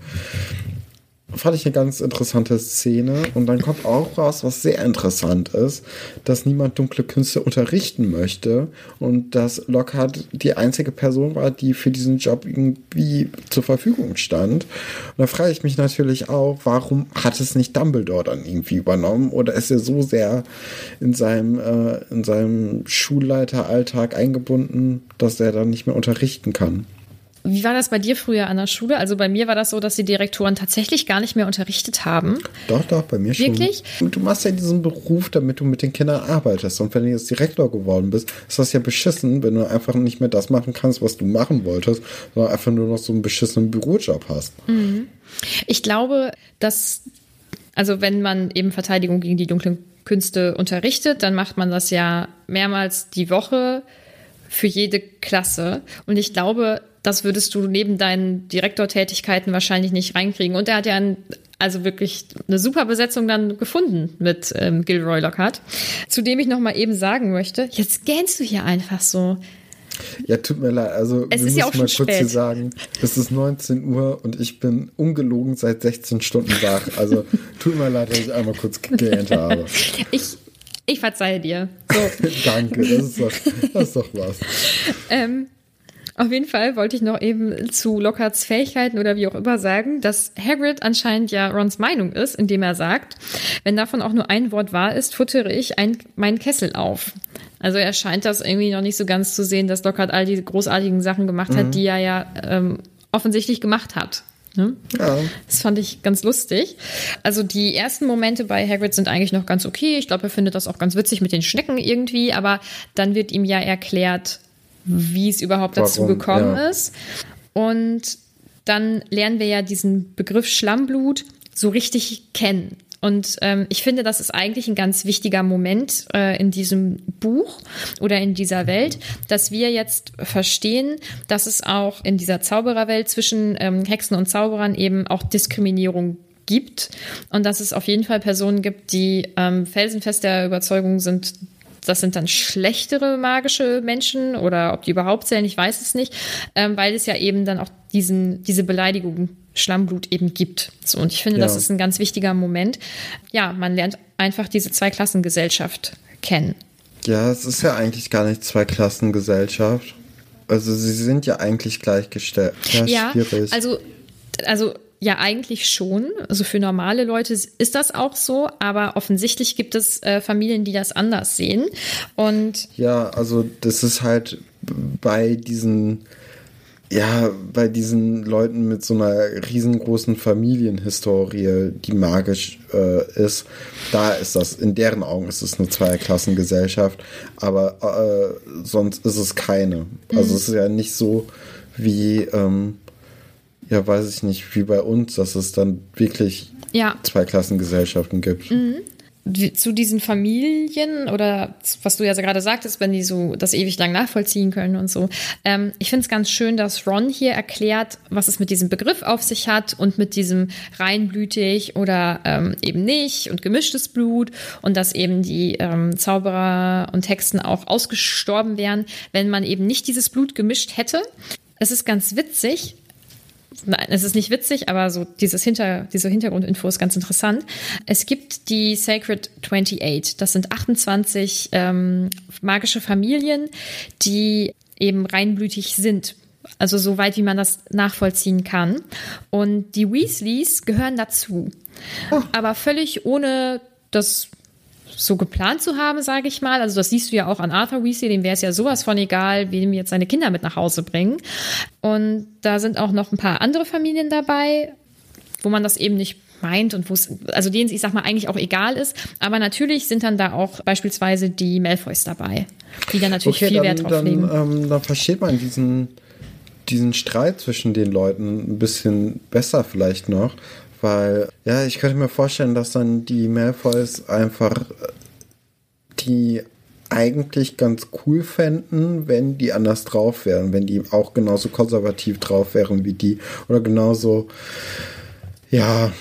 fand ich eine ganz interessante Szene. Und dann kommt auch raus, was sehr interessant ist, dass niemand dunkle Künste unterrichten möchte und dass Lockhart die einzige Person war, die für diesen Job irgendwie zur Verfügung stand. Und da frage ich mich natürlich auch, warum hat es nicht Dumbledore dann irgendwie übernommen oder ist er so sehr in seinem, äh, in seinem Schulleiteralltag eingebunden, dass er dann nicht mehr unterrichten kann? Wie war das bei dir früher an der Schule? Also bei mir war das so, dass die Direktoren tatsächlich gar nicht mehr unterrichtet haben. Doch, doch, bei mir schon. Wirklich? Du machst ja diesen Beruf, damit du mit den Kindern arbeitest. Und wenn du jetzt Direktor geworden bist, ist das ja beschissen, wenn du einfach nicht mehr das machen kannst, was du machen wolltest, sondern einfach nur noch so einen beschissenen Bürojob hast. Mhm. Ich glaube, dass, also wenn man eben Verteidigung gegen die dunklen Künste unterrichtet, dann macht man das ja mehrmals die Woche für jede Klasse. Und ich glaube, das würdest du neben deinen Direktortätigkeiten wahrscheinlich nicht reinkriegen. Und er hat ja ein, also wirklich eine super Besetzung dann gefunden mit ähm, Gilroy Lockhart. Zu dem ich noch mal eben sagen möchte, jetzt gähnst du hier einfach so. Ja, tut mir leid. Also, es ist ja auch mal kurz spät. sagen, es ist 19 Uhr und ich bin ungelogen seit 16 Stunden wach. Also, tut mir leid, dass ich einmal kurz gegähnt habe. ich, ich verzeihe dir. So. Danke, das ist doch, das ist doch was. ähm, auf jeden Fall wollte ich noch eben zu Lockharts Fähigkeiten oder wie auch immer sagen, dass Hagrid anscheinend ja Rons Meinung ist, indem er sagt, wenn davon auch nur ein Wort wahr ist, futtere ich ein, meinen Kessel auf. Also er scheint das irgendwie noch nicht so ganz zu sehen, dass Lockhart all diese großartigen Sachen gemacht mhm. hat, die er ja ähm, offensichtlich gemacht hat. Ne? Ja. Das fand ich ganz lustig. Also die ersten Momente bei Hagrid sind eigentlich noch ganz okay. Ich glaube, er findet das auch ganz witzig mit den Schnecken irgendwie, aber dann wird ihm ja erklärt, wie es überhaupt dazu Warum? gekommen ja. ist. Und dann lernen wir ja diesen Begriff Schlammblut so richtig kennen. Und ähm, ich finde, das ist eigentlich ein ganz wichtiger Moment äh, in diesem Buch oder in dieser Welt, dass wir jetzt verstehen, dass es auch in dieser Zaubererwelt zwischen ähm, Hexen und Zauberern eben auch Diskriminierung gibt und dass es auf jeden Fall Personen gibt, die ähm, felsenfest der Überzeugung sind, das sind dann schlechtere magische Menschen oder ob die überhaupt zählen, ich weiß es nicht, ähm, weil es ja eben dann auch diesen, diese Beleidigung Schlammblut eben gibt. So, und ich finde, ja. das ist ein ganz wichtiger Moment. Ja, man lernt einfach diese Zweiklassengesellschaft kennen. Ja, es ist ja eigentlich gar nicht Zweiklassengesellschaft. Also sie sind ja eigentlich gleichgestellt. Ja, ja schwierig. also also ja, eigentlich schon. Also für normale Leute ist das auch so, aber offensichtlich gibt es äh, Familien, die das anders sehen. Und ja, also das ist halt bei diesen ja, bei diesen Leuten mit so einer riesengroßen Familienhistorie, die magisch äh, ist, da ist das, in deren Augen ist es eine Zweiklassengesellschaft, aber äh, sonst ist es keine. Also mhm. es ist ja nicht so wie ähm, ja, weiß ich nicht, wie bei uns, dass es dann wirklich ja. Zweiklassengesellschaften gibt. Mhm. Zu diesen Familien oder was du ja gerade sagtest, wenn die so das ewig lang nachvollziehen können und so. Ähm, ich finde es ganz schön, dass Ron hier erklärt, was es mit diesem Begriff auf sich hat und mit diesem reinblütig oder ähm, eben nicht und gemischtes Blut und dass eben die ähm, Zauberer und Hexen auch ausgestorben wären, wenn man eben nicht dieses Blut gemischt hätte. Es ist ganz witzig, Nein, es ist nicht witzig, aber so dieses Hinter, diese Hintergrundinfo ist ganz interessant. Es gibt die Sacred 28. Das sind 28 ähm, magische Familien, die eben reinblütig sind. Also so weit, wie man das nachvollziehen kann. Und die Weasleys gehören dazu. Oh. Aber völlig ohne das so geplant zu haben, sage ich mal. Also das siehst du ja auch an Arthur Weasley, dem wäre es ja sowas von egal, wie ihm jetzt seine Kinder mit nach Hause bringen. Und da sind auch noch ein paar andere Familien dabei, wo man das eben nicht meint und wo es, also denen es, ich sag mal, eigentlich auch egal ist. Aber natürlich sind dann da auch beispielsweise die Malfoys dabei, die dann natürlich okay, viel dann, Wert drauf legen. Dann, ähm, dann versteht man diesen, diesen Streit zwischen den Leuten ein bisschen besser vielleicht noch, weil, ja, ich könnte mir vorstellen, dass dann die Malfoys einfach die eigentlich ganz cool fänden, wenn die anders drauf wären, wenn die auch genauso konservativ drauf wären wie die. Oder genauso, ja,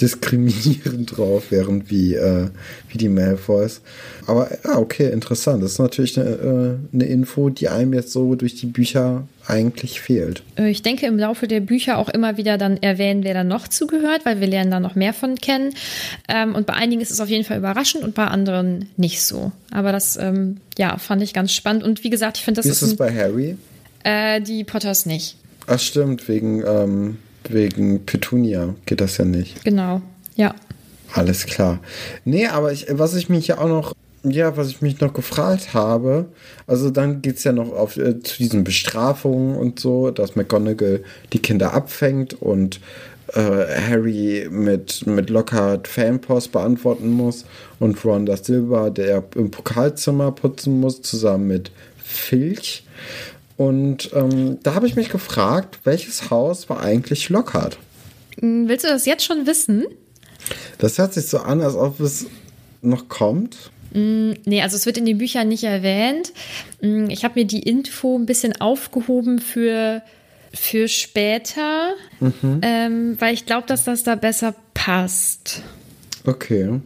diskriminierend drauf, während wie, äh, wie die Malfoys. Aber ja, okay, interessant. Das ist natürlich eine, äh, eine Info, die einem jetzt so durch die Bücher eigentlich fehlt. Äh, ich denke im Laufe der Bücher auch immer wieder dann erwähnen, wer da noch zugehört, weil wir lernen da noch mehr von kennen. Ähm, und bei einigen ist es auf jeden Fall überraschend und bei anderen nicht so. Aber das, ähm, ja, fand ich ganz spannend. Und wie gesagt, ich finde das Wie ist es bei Harry? Äh, die Potters nicht. Ach stimmt, wegen ähm, wegen Petunia geht das ja nicht. Genau, ja. Alles klar. Nee, aber ich, was ich mich ja auch noch, ja, was ich mich noch gefragt habe, also dann geht es ja noch auf, äh, zu diesen Bestrafungen und so, dass McGonagall die Kinder abfängt und äh, Harry mit, mit Lockhart Fanpost beantworten muss und Ron das Silber, der im Pokalzimmer putzen muss, zusammen mit Filch. Und ähm, da habe ich mich gefragt, welches Haus war eigentlich Lockhart? Hm, willst du das jetzt schon wissen? Das hört sich so an, als ob es noch kommt. Mm, nee, also es wird in den Büchern nicht erwähnt. Mm, ich habe mir die Info ein bisschen aufgehoben für, für später, mhm. ähm, weil ich glaube, dass das da besser passt. Okay.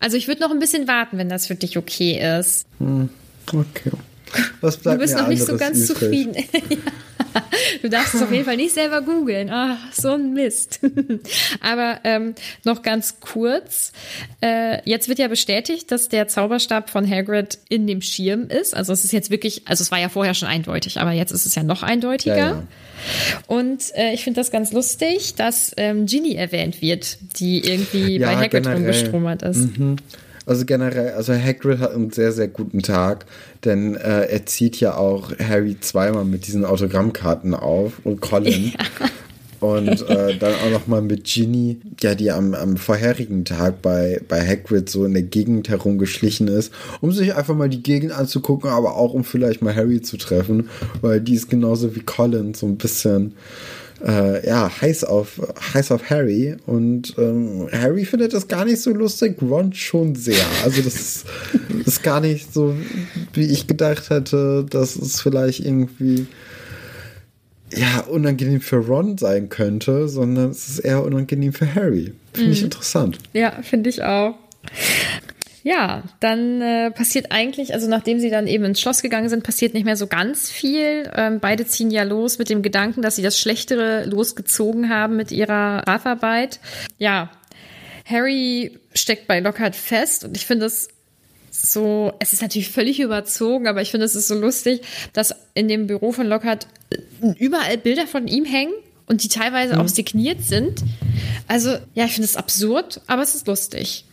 Also ich würde noch ein bisschen warten, wenn das für dich okay ist. Hm, okay. Was bleibt du bist noch nicht so ganz übrig? zufrieden. Du darfst es auf jeden Fall nicht selber googeln. Ach, so ein Mist. Aber ähm, noch ganz kurz. Äh, jetzt wird ja bestätigt, dass der Zauberstab von Hagrid in dem Schirm ist. Also es ist jetzt wirklich, also es war ja vorher schon eindeutig, aber jetzt ist es ja noch eindeutiger. Ja, ja. Und äh, ich finde das ganz lustig, dass ähm, Ginny erwähnt wird, die irgendwie ja, bei Hagrid rumgestromert ist. Mhm. Also generell, also Hagrid hat einen sehr, sehr guten Tag, denn äh, er zieht ja auch Harry zweimal mit diesen Autogrammkarten auf und Colin. Ja. Und äh, dann auch nochmal mit Ginny, ja, die am, am vorherigen Tag bei, bei Hagrid so in der Gegend herumgeschlichen ist, um sich einfach mal die Gegend anzugucken, aber auch um vielleicht mal Harry zu treffen, weil die ist genauso wie Colin so ein bisschen äh, ja, heiß auf, heiß auf Harry. Und ähm, Harry findet das gar nicht so lustig, Ron schon sehr. Also das ist, ist gar nicht so, wie ich gedacht hätte, dass es vielleicht irgendwie ja, unangenehm für Ron sein könnte, sondern es ist eher unangenehm für Harry. Finde mhm. ich interessant. Ja, finde ich auch. Ja, dann äh, passiert eigentlich, also nachdem sie dann eben ins Schloss gegangen sind, passiert nicht mehr so ganz viel. Ähm, beide ziehen ja los mit dem Gedanken, dass sie das Schlechtere losgezogen haben mit ihrer Strafarbeit. Ja, Harry steckt bei Lockhart fest und ich finde es so, es ist natürlich völlig überzogen, aber ich finde es ist so lustig, dass in dem Büro von Lockhart äh, überall Bilder von ihm hängen und die teilweise mhm. auch signiert sind. Also, ja, ich finde es absurd, aber es ist lustig.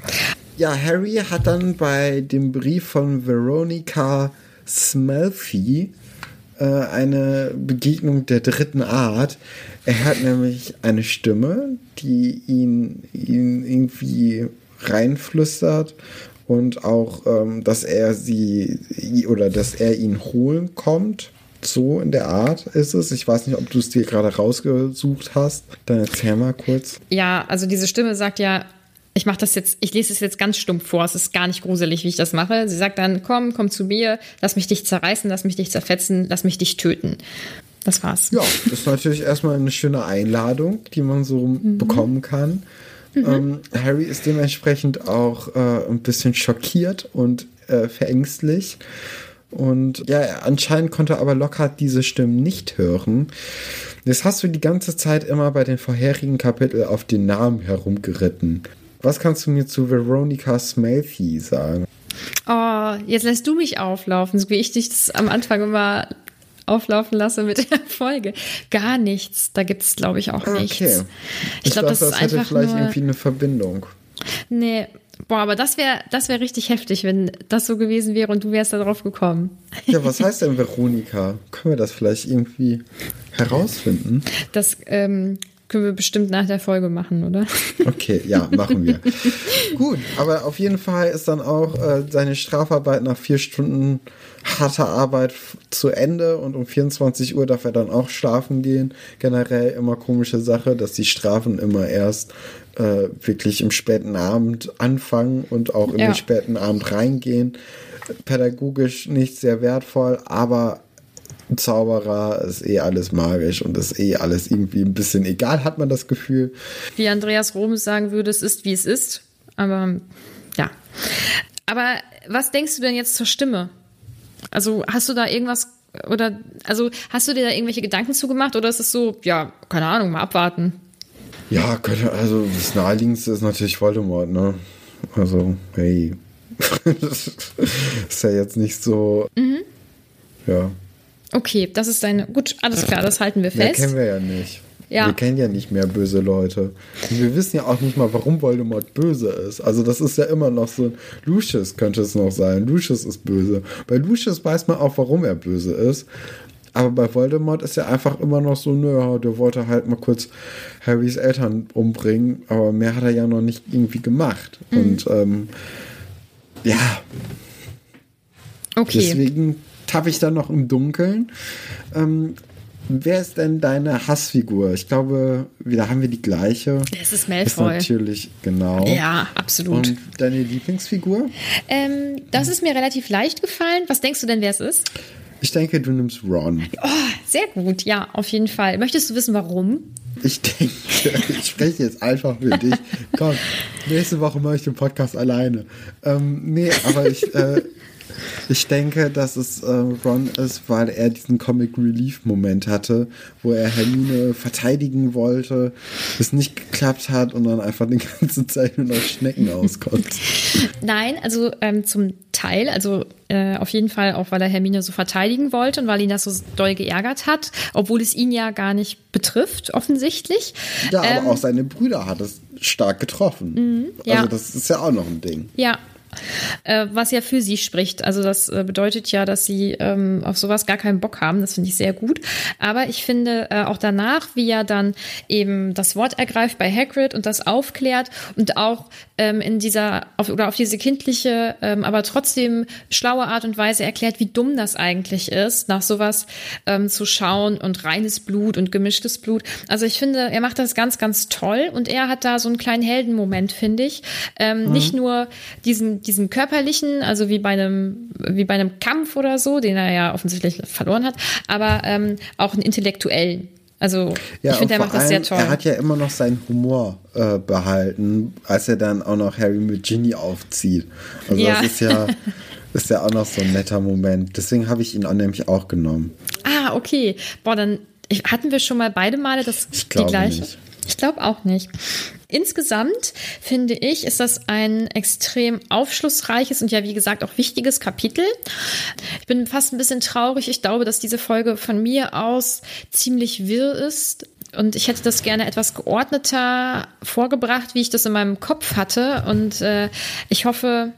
Ja, Harry hat dann bei dem Brief von Veronica Smelfy äh, eine Begegnung der dritten Art. Er hat nämlich eine Stimme, die ihn, ihn irgendwie reinflüstert und auch, ähm, dass er sie oder dass er ihn holen kommt. So in der Art ist es. Ich weiß nicht, ob du es dir gerade rausgesucht hast. Dann erzähl mal kurz. Ja, also diese Stimme sagt ja, ich mache das jetzt, ich lese es jetzt ganz stumpf vor, es ist gar nicht gruselig, wie ich das mache. Sie sagt dann, komm, komm zu mir, lass mich dich zerreißen, lass mich dich zerfetzen, lass mich dich töten. Das war's. Ja, das ist natürlich erstmal eine schöne Einladung, die man so mhm. bekommen kann. Mhm. Ähm, Harry ist dementsprechend auch äh, ein bisschen schockiert und äh, verängstlich. Und ja, anscheinend konnte aber Lockhart diese Stimmen nicht hören. Jetzt hast du die ganze Zeit immer bei den vorherigen Kapiteln auf den Namen herumgeritten. Was kannst du mir zu Veronica Smelthy sagen? Oh, jetzt lässt du mich auflaufen, so wie ich dich das am Anfang immer auflaufen lasse mit der Folge. Gar nichts. Da gibt es, glaube ich, auch nichts. Okay. Ich, ich glaube, das, das ist hätte einfach vielleicht nur... irgendwie eine Verbindung. Nee, Boah, aber das wäre das wär richtig heftig, wenn das so gewesen wäre und du wärst da drauf gekommen. Ja, was heißt denn Veronika? Können wir das vielleicht irgendwie herausfinden? Das ähm, können wir bestimmt nach der Folge machen, oder? Okay, ja, machen wir. Gut, aber auf jeden Fall ist dann auch äh, seine Strafarbeit nach vier Stunden harter Arbeit zu Ende und um 24 Uhr darf er dann auch schlafen gehen. Generell immer komische Sache, dass die Strafen immer erst äh, wirklich im späten Abend anfangen und auch in ja. den späten Abend reingehen. Pädagogisch nicht sehr wertvoll, aber Zauberer, ist eh alles magisch und ist eh alles irgendwie ein bisschen egal, hat man das Gefühl. Wie Andreas Roms sagen würde, es ist, wie es ist. Aber ja. Aber was denkst du denn jetzt zur Stimme? Also hast du da irgendwas oder also hast du dir da irgendwelche Gedanken zugemacht oder ist es so, ja, keine Ahnung, mal abwarten? Ja, könnte, also das naheliegendste ist natürlich Voldemort, ne? Also, hey. ist ja jetzt nicht so. Mhm. Ja. Okay, das ist deine. Gut, alles klar, das halten wir fest. Mehr kennen wir ja nicht. Ja. Wir kennen ja nicht mehr böse Leute. Und wir wissen ja auch nicht mal, warum Voldemort böse ist. Also das ist ja immer noch so, Lucius könnte es noch sein. Lucius ist böse. Bei Lucius weiß man auch, warum er böse ist. Aber bei Voldemort ist ja einfach immer noch so, naja, der wollte halt mal kurz Harrys Eltern umbringen, aber mehr hat er ja noch nicht irgendwie gemacht. Mhm. Und ähm, ja. Okay. Deswegen tappe ich da noch im Dunkeln. Ähm, wer ist denn deine Hassfigur? Ich glaube, da haben wir die gleiche. Es ist Malfoy. Ist natürlich, genau. Ja, absolut. Und deine Lieblingsfigur? Ähm, das ist mir relativ leicht gefallen. Was denkst du denn, wer es ist? Ich denke, du nimmst Ron. Oh, sehr gut, ja, auf jeden Fall. Möchtest du wissen, warum? Ich denke, ich spreche jetzt einfach für dich. Komm, nächste Woche mache ich den Podcast alleine. Ähm, nee, aber ich, äh, ich denke, dass es äh, Ron ist, weil er diesen Comic Relief Moment hatte, wo er Hermine verteidigen wollte, es nicht geklappt hat und dann einfach die ganze Zeit nur noch Schnecken auskommt. Nein, also ähm, zum Teil, also äh, auf jeden Fall auch, weil er Hermine so verteidigen wollte und weil ihn das so doll geärgert hat, obwohl es ihn ja gar nicht betrifft, offensichtlich. Ja, ähm, aber auch seine Brüder hat es stark getroffen. Mhm, ja. Also das ist ja auch noch ein Ding. Ja, äh, was ja für sie spricht. Also das äh, bedeutet ja, dass sie ähm, auf sowas gar keinen Bock haben. Das finde ich sehr gut. Aber ich finde äh, auch danach, wie er dann eben das Wort ergreift bei Hagrid und das aufklärt und auch ähm, in dieser auf, oder auf diese kindliche, ähm, aber trotzdem schlaue Art und Weise erklärt, wie dumm das eigentlich ist, nach sowas ähm, zu schauen und reines Blut und gemischtes Blut. Also ich finde, er macht das ganz, ganz toll und er hat da so einen kleinen Heldenmoment, finde ich. Ähm, mhm. Nicht nur diesen diesen körperlichen, also wie bei einem, wie bei einem Kampf oder so, den er ja offensichtlich verloren hat, aber ähm, auch einen intellektuellen. Also ja, ich finde, er macht das sehr toll. Er hat ja immer noch seinen Humor äh, behalten, als er dann auch noch Harry mit Ginny aufzieht. Also ja. das ist ja, ist ja auch noch so ein netter Moment. Deswegen habe ich ihn auch nämlich auch genommen. Ah, okay. Boah, dann hatten wir schon mal beide Male das ich die gleiche. Nicht. Ich glaube auch nicht. Insgesamt finde ich, ist das ein extrem aufschlussreiches und ja, wie gesagt, auch wichtiges Kapitel. Ich bin fast ein bisschen traurig. Ich glaube, dass diese Folge von mir aus ziemlich wirr ist. Und ich hätte das gerne etwas geordneter vorgebracht, wie ich das in meinem Kopf hatte. Und äh, ich hoffe,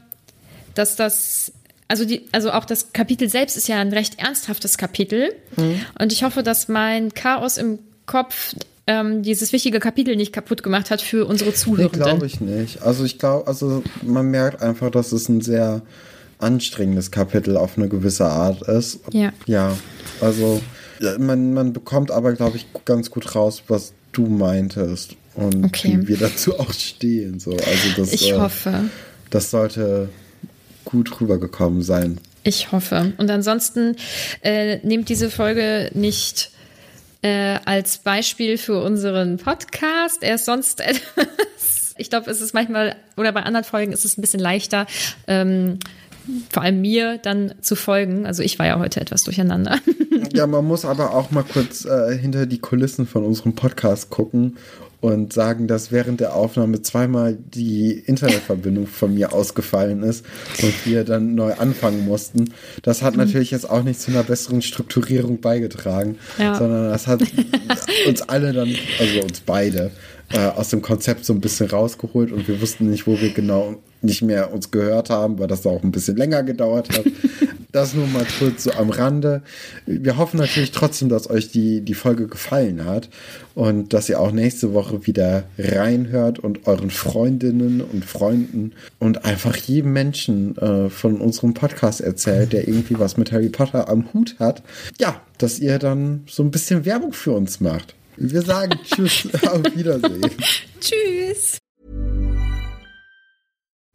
dass das also die, also auch das Kapitel selbst ist ja ein recht ernsthaftes Kapitel. Mhm. Und ich hoffe, dass mein Chaos im Kopf ähm, dieses wichtige Kapitel nicht kaputt gemacht hat für unsere Zuhörenden. Nee, glaube ich nicht. Also ich glaube, also man merkt einfach, dass es ein sehr anstrengendes Kapitel auf eine gewisse Art ist. Ja. Ja, also man, man bekommt aber, glaube ich, ganz gut raus, was du meintest und okay. wie wir dazu auch stehen. So. Also das, ich äh, hoffe. Das sollte gut rübergekommen sein. Ich hoffe. Und ansonsten äh, nehmt diese Folge nicht äh, als Beispiel für unseren Podcast. Er ist sonst etwas, ich glaube, es ist manchmal, oder bei anderen Folgen ist es ein bisschen leichter, ähm, vor allem mir dann zu folgen. Also ich war ja heute etwas durcheinander. Ja, man muss aber auch mal kurz äh, hinter die Kulissen von unserem Podcast gucken und sagen, dass während der Aufnahme zweimal die Internetverbindung von mir ausgefallen ist und wir dann neu anfangen mussten. Das hat mhm. natürlich jetzt auch nicht zu einer besseren Strukturierung beigetragen, ja. sondern das hat uns alle dann, also uns beide, äh, aus dem Konzept so ein bisschen rausgeholt und wir wussten nicht, wo wir genau nicht mehr uns gehört haben, weil das auch ein bisschen länger gedauert hat. Das nur mal kurz so am Rande. Wir hoffen natürlich trotzdem, dass euch die, die Folge gefallen hat und dass ihr auch nächste Woche wieder reinhört und euren Freundinnen und Freunden und einfach jedem Menschen äh, von unserem Podcast erzählt, der irgendwie was mit Harry Potter am Hut hat. Ja, dass ihr dann so ein bisschen Werbung für uns macht. Wir sagen Tschüss, auf Wiedersehen. Tschüss.